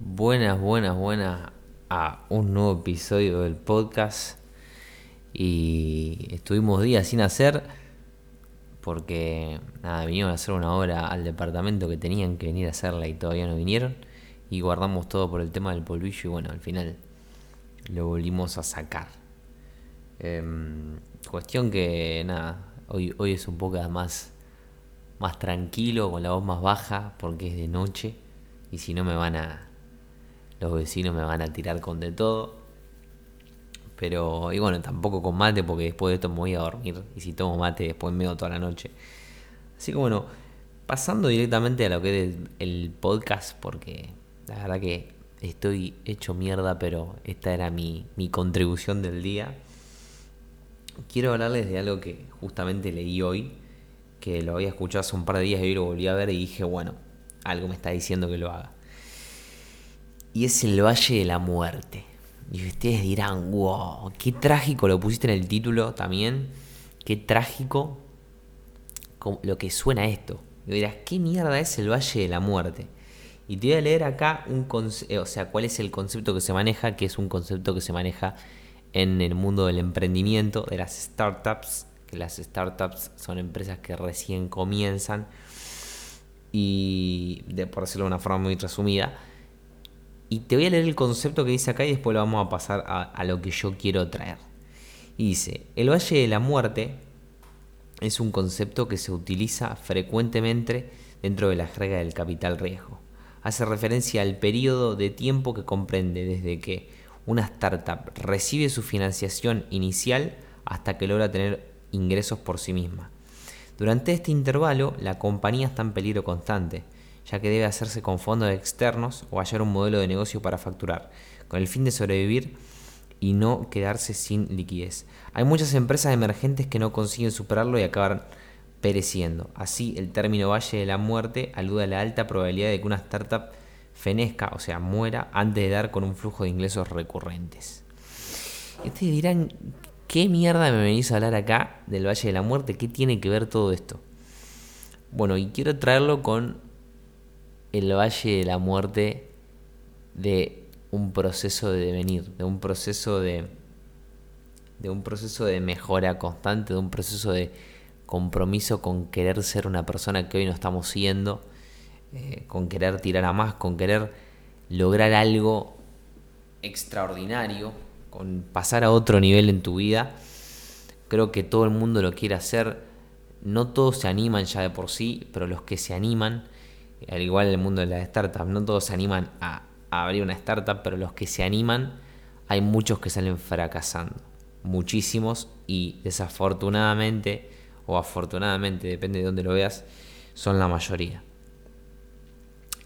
Buenas, buenas, buenas a un nuevo episodio del podcast. Y estuvimos días sin hacer porque nada, vinieron a hacer una obra al departamento que tenían que venir a hacerla y todavía no vinieron. Y guardamos todo por el tema del polvillo y bueno, al final lo volvimos a sacar. Em, cuestión que nada, hoy, hoy es un poco más, más tranquilo, con la voz más baja porque es de noche y si no me van a los vecinos me van a tirar con de todo. Pero, y bueno, tampoco con mate porque después de esto me voy a dormir. Y si tomo mate, después me toda la noche. Así que bueno, pasando directamente a lo que es el podcast, porque la verdad que estoy hecho mierda, pero esta era mi, mi contribución del día. Quiero hablarles de algo que justamente leí hoy, que lo había escuchado hace un par de días y hoy lo volví a ver y dije, bueno, algo me está diciendo que lo haga y es el Valle de la Muerte. Y ustedes dirán, wow, qué trágico lo pusiste en el título también. Qué trágico lo que suena esto. Y dirás, ¿qué mierda es el Valle de la Muerte? Y te voy a leer acá un o sea, cuál es el concepto que se maneja, que es un concepto que se maneja en el mundo del emprendimiento, de las startups, que las startups son empresas que recién comienzan y, de, por decirlo de una forma muy resumida, y te voy a leer el concepto que dice acá y después lo vamos a pasar a, lo que yo quiero traer. Y dice, el Valle de la Muerte es un concepto que se utiliza frecuentemente dentro de la jerga del capital riesgo. Hace referencia al periodo de tiempo que comprende desde que una startup recibe su financiación inicial hasta que logra tener ingresos por sí misma. Durante este intervalo, la compañía está en peligro constante, ya que debe hacerse con fondos externos o hallar un modelo de negocio para facturar, con el fin de sobrevivir y no quedarse sin liquidez. Hay muchas empresas emergentes que no consiguen superarlo y acaban pereciendo. Así, el término Valle de la Muerte alude a la alta probabilidad de que una startup fenezca, o sea, muera, antes de dar con un flujo de ingresos recurrentes. Ustedes dirán, ¿qué mierda me venís a hablar acá del Valle de la Muerte? ¿Qué tiene que ver todo esto? Bueno, y quiero traerlo con el valle de la muerte de un proceso de devenir, de un proceso de, de un proceso de mejora constante, de un proceso de compromiso con querer ser una persona que hoy no estamos siendo, eh, con querer tirar a más, con querer lograr algo extraordinario, con pasar a otro nivel en tu vida. Creo que todo el mundo lo quiere hacer, no todos se animan ya de por sí, pero los que se animan al igual en el mundo de las startups, no todos se animan a, abrir una startup, pero los que se animan, hay muchos que salen fracasando. Muchísimos y desafortunadamente o afortunadamente, depende de dónde lo veas, son la mayoría.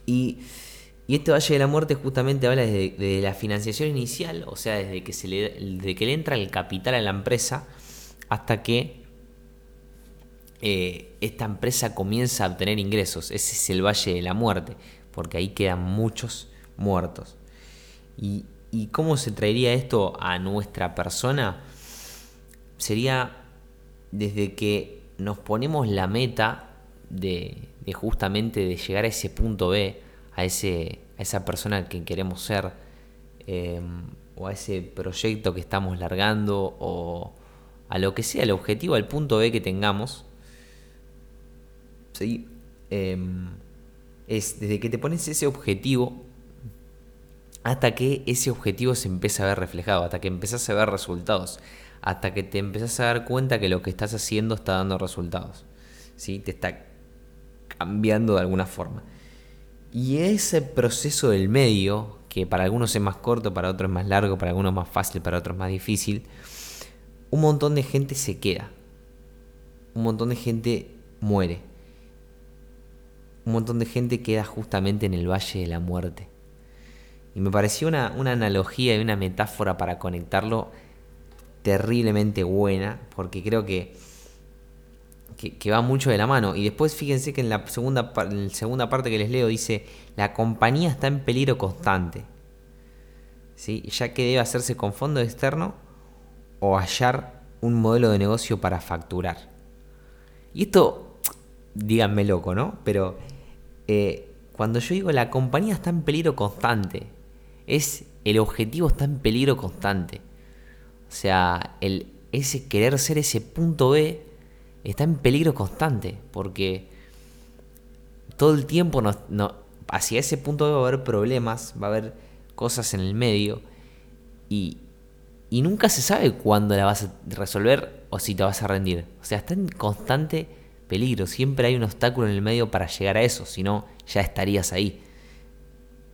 Y, este Valle de la Muerte justamente habla de la financiación inicial, o sea, desde que, se le, desde que le entra el capital a la empresa hasta que eh, esta empresa comienza a obtener ingresos. Ese es el valle de la muerte, porque ahí quedan muchos muertos. ¿Y, cómo se traería esto a nuestra persona? Sería desde que nos ponemos la meta de, justamente de llegar a ese punto B, a, ese, a esa persona que queremos ser, em, o a ese proyecto que estamos largando, o a lo que sea el objetivo, al punto B que tengamos, ¿sí? Em, es desde que te pones ese objetivo hasta que ese objetivo se empieza a ver reflejado, hasta que empezás a ver resultados, hasta que te empezás a dar cuenta que lo que estás haciendo está dando resultados, ¿sí? te está cambiando de alguna forma. Y ese proceso del medio, que para algunos es más corto, para otros es más largo, para algunos más fácil, para otros más difícil, un montón de gente se queda, un montón de gente muere un montón de gente queda justamente en el Valle de la Muerte. Y me pareció una, analogía y una metáfora para conectarlo terriblemente buena, porque creo que, que, va mucho de la mano. Y después fíjense que en la, segunda, en la segunda parte que les leo dice, la compañía está en peligro constante, ¿sí? ya que debe hacerse con fondo externo o hallar un modelo de negocio para facturar. Y esto, díganme loco, ¿no? Pero eh, cuando yo digo la compañía está en peligro constante, es el objetivo está en peligro constante. O sea, el, ese querer ser ese punto B está en peligro constante, porque todo el tiempo hacia ese punto B va a haber problemas, va a haber cosas en el medio, y nunca se sabe cuándo la vas a resolver o si te vas a rendir. O sea, está en constante peligro, siempre hay un obstáculo en el medio para llegar a eso, si no, ya estarías ahí.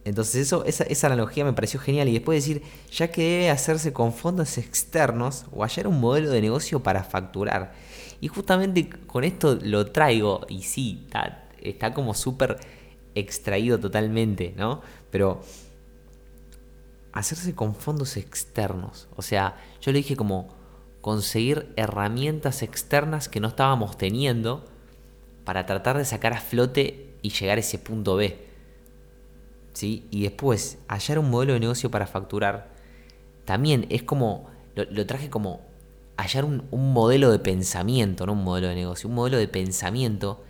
Entonces eso, esa, analogía me pareció genial y después decir, ya que debe hacerse con fondos externos o hallar un modelo de negocio para facturar. Y justamente con esto lo traigo y sí, está, está como súper extraído totalmente, ¿no? Pero hacerse con fondos externos, o sea, yo le dije como conseguir herramientas externas que no estábamos teniendo para tratar de sacar a flote y llegar a ese punto B. Y después, hallar un modelo de negocio para facturar, también es como, lo, traje como hallar un, modelo de pensamiento, no un modelo de negocio, un modelo de pensamiento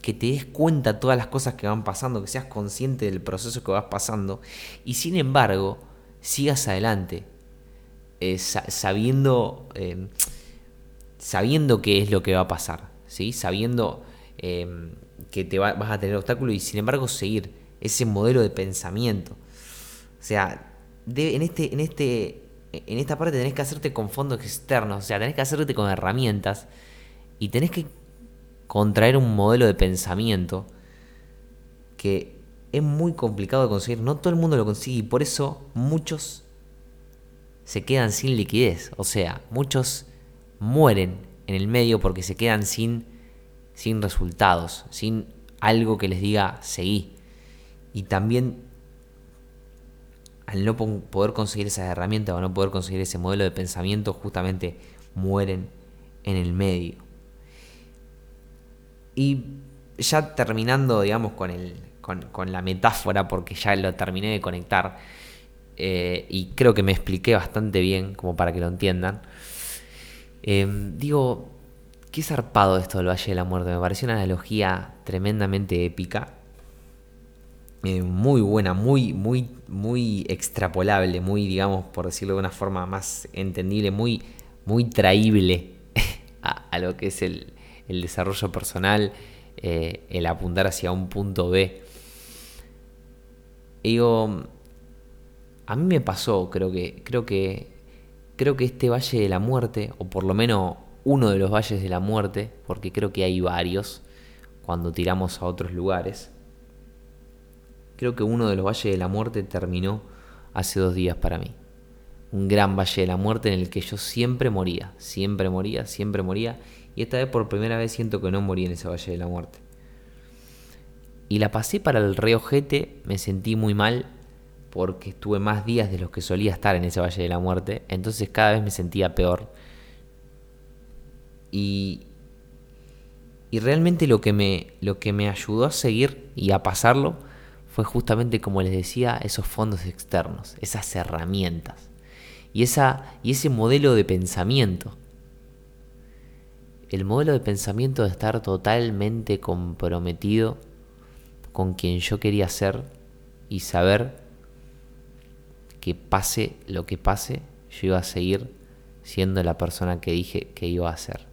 que te des cuenta todas las cosas que van pasando, que seas consciente del proceso que vas pasando y sin embargo sigas adelante, eh, sabiendo, eh, sabiendo qué es lo que va a pasar, ¿sí? sabiendo eh, que te vas a tener obstáculos y sin embargo seguir ese modelo de pensamiento. O sea, en, este, en, este, en esta parte tenés que hacerte con fondos externos, o sea, tenés que hacerte con herramientas y tenés que contraer un modelo de pensamiento que es muy complicado de conseguir. No todo el mundo lo consigue y por eso muchos se quedan sin liquidez. O sea, muchos mueren en el medio porque se quedan sin, sin resultados, sin algo que les diga seguí y también al no poder conseguir esas herramientas o no poder conseguir ese modelo de pensamiento, justamente mueren en el medio. Y ya terminando, digamos, con, el, con, la metáfora, porque ya lo terminé de conectar, eh, y creo que me expliqué bastante bien, como para que lo entiendan. Eh, digo, qué zarpado esto del Valle de la Muerte, me pareció una analogía tremendamente épica eh, muy buena, muy, muy, muy extrapolable, muy, digamos, por decirlo de una forma más entendible, muy, muy traíble a, lo que es el, desarrollo personal, eh, el apuntar hacia un punto B. digo, a mí me pasó, creo que, creo que, creo que este Valle de la Muerte, o por lo menos uno de los valles de la muerte, porque creo que hay varios cuando tiramos a otros lugares, Creo que uno de los valles de la muerte terminó hace dos días para mí. Un gran valle de la muerte en el que yo siempre moría, siempre moría, siempre moría. Y esta vez por primera vez siento que no morí en ese valle de la muerte. Y la pasé para el rey Ojete, me sentí muy mal porque estuve más días de los que solía estar en ese valle de la muerte. Entonces cada vez me sentía peor. Y, y realmente lo que, me, lo que me ayudó a seguir y a pasarlo fue justamente, como les decía, esos fondos externos, esas herramientas y, esa, y ese modelo de pensamiento. El modelo de pensamiento de estar totalmente comprometido con quien yo quería ser y saber que pase lo que pase, yo iba a seguir siendo la persona que dije que iba a ser.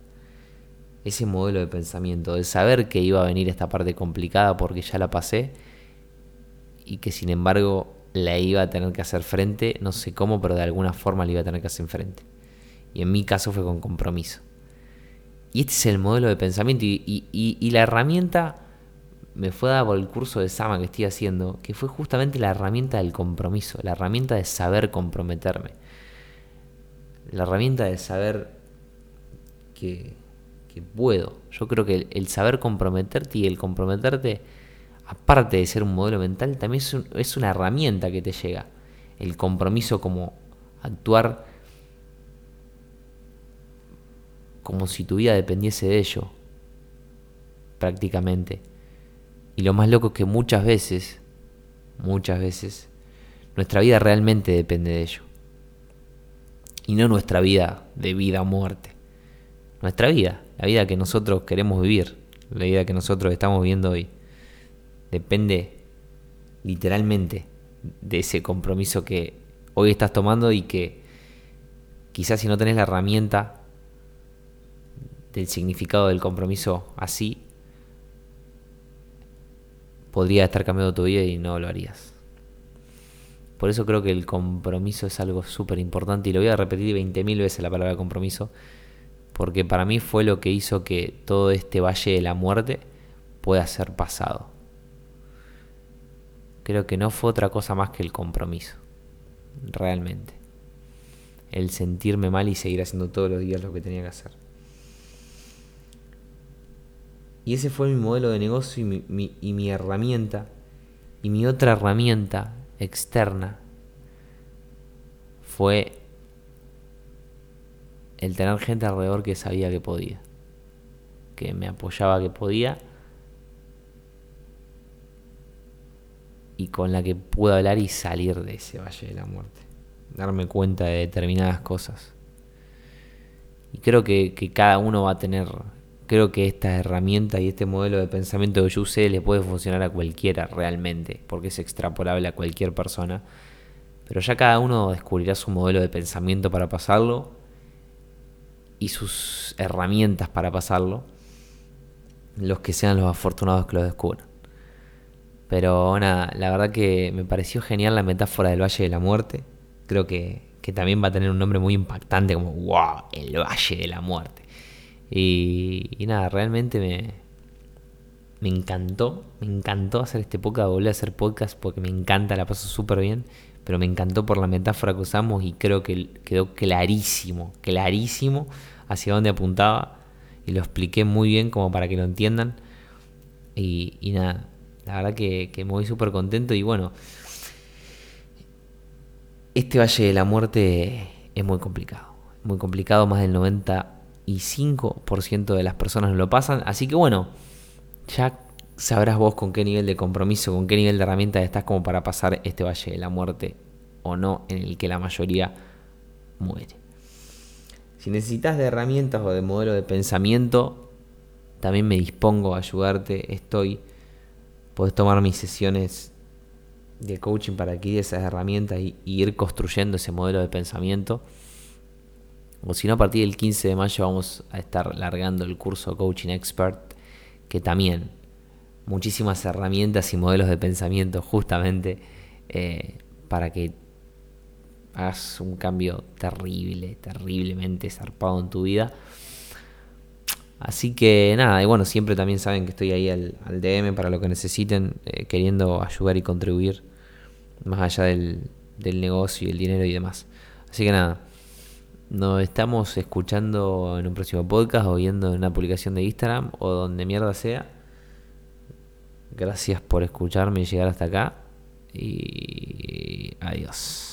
Ese modelo de pensamiento, de saber que iba a venir esta parte complicada porque ya la pasé y que sin embargo la iba a tener que hacer frente, no sé cómo, pero de alguna forma la iba a tener que hacer frente. Y en mi caso fue con compromiso. Y este es el modelo de pensamiento y, la herramienta me fue dado el curso de Sama que estoy haciendo, que fue justamente la herramienta del compromiso, la herramienta de saber comprometerme. La herramienta de saber que puedo. Yo creo que el saber comprometerte y el comprometerte aparte de ser un modelo mental, también es, una herramienta que te llega. El compromiso como actuar como si tu vida dependiese de ello, prácticamente. Y lo más loco es que muchas veces, muchas veces, nuestra vida realmente depende de ello. Y no nuestra vida de vida o muerte. Nuestra vida, la vida que nosotros queremos vivir, la vida que nosotros estamos viviendo hoy depende literalmente de ese compromiso que hoy estás tomando y que quizás si no tenés la herramienta del significado del compromiso así, podría estar cambiando tu vida y no lo harías. Por eso creo que el compromiso es algo súper importante y lo voy a repetir 20.000 veces la palabra compromiso, porque para mí fue lo que hizo que todo este valle de la muerte pueda ser pasado. Creo que no fue otra cosa más que el compromiso, realmente. El sentirme mal y seguir haciendo todos los días lo que tenía que hacer. Y ese fue mi modelo de negocio y mi, herramienta. Y mi otra herramienta externa fue el tener gente alrededor que sabía que podía, que me apoyaba que podía y con la que pude hablar y salir de ese valle de la muerte, darme cuenta de determinadas cosas. Y creo que cada uno va a tener creo que esta herramienta y este modelo de pensamiento que yo usé le puede funcionar a cualquiera realmente, porque es extrapolable a cualquier persona. Pero ya cada uno descubrirá su modelo de pensamiento para pasarlo y sus herramientas para pasarlo, los que sean los afortunados que lo descubran. Pero nada, la verdad que me pareció genial la metáfora del Valle de la Muerte. Creo que, que también va a tener un nombre muy impactante como, wow, el Valle de la Muerte. Y, nada, realmente me, me encantó, me encantó hacer este podcast, volver a hacer podcast porque me encanta, la paso súper bien, pero me encantó por la metáfora que usamos y creo que quedó clarísimo, clarísimo hacia dónde apuntaba y lo expliqué muy bien como para que lo entiendan. Y, nada, la verdad que, que me voy súper contento y bueno, este Valle de la Muerte es muy complicado, muy complicado, más del 90 y 5% de las personas no lo pasan. Así que bueno, ya sabrás vos con qué nivel de compromiso, con qué nivel de herramienta estás como para pasar este valle de la muerte o no en el que la mayoría muere. Si necesitas de herramientas o de modelo de pensamiento, también me dispongo a ayudarte. Estoy, puedes tomar mis sesiones de coaching para adquirir esas herramientas y ir construyendo ese modelo de pensamiento. O si no, a partir del 15 de mayo vamos a estar largando el curso Coaching Expert, que también muchísimas herramientas y modelos de pensamiento justamente eh, para que hagas un cambio terrible, terriblemente zarpado en tu vida. Así que nada, y bueno, siempre también saben que estoy ahí al, DM para lo que necesiten, eh, queriendo ayudar y contribuir más allá del, del negocio y el dinero y demás. Así que nada, nos estamos escuchando en un próximo podcast o viendo en una publicación de Instagram o donde mierda sea. Gracias por escucharme y llegar hasta acá. Y adiós.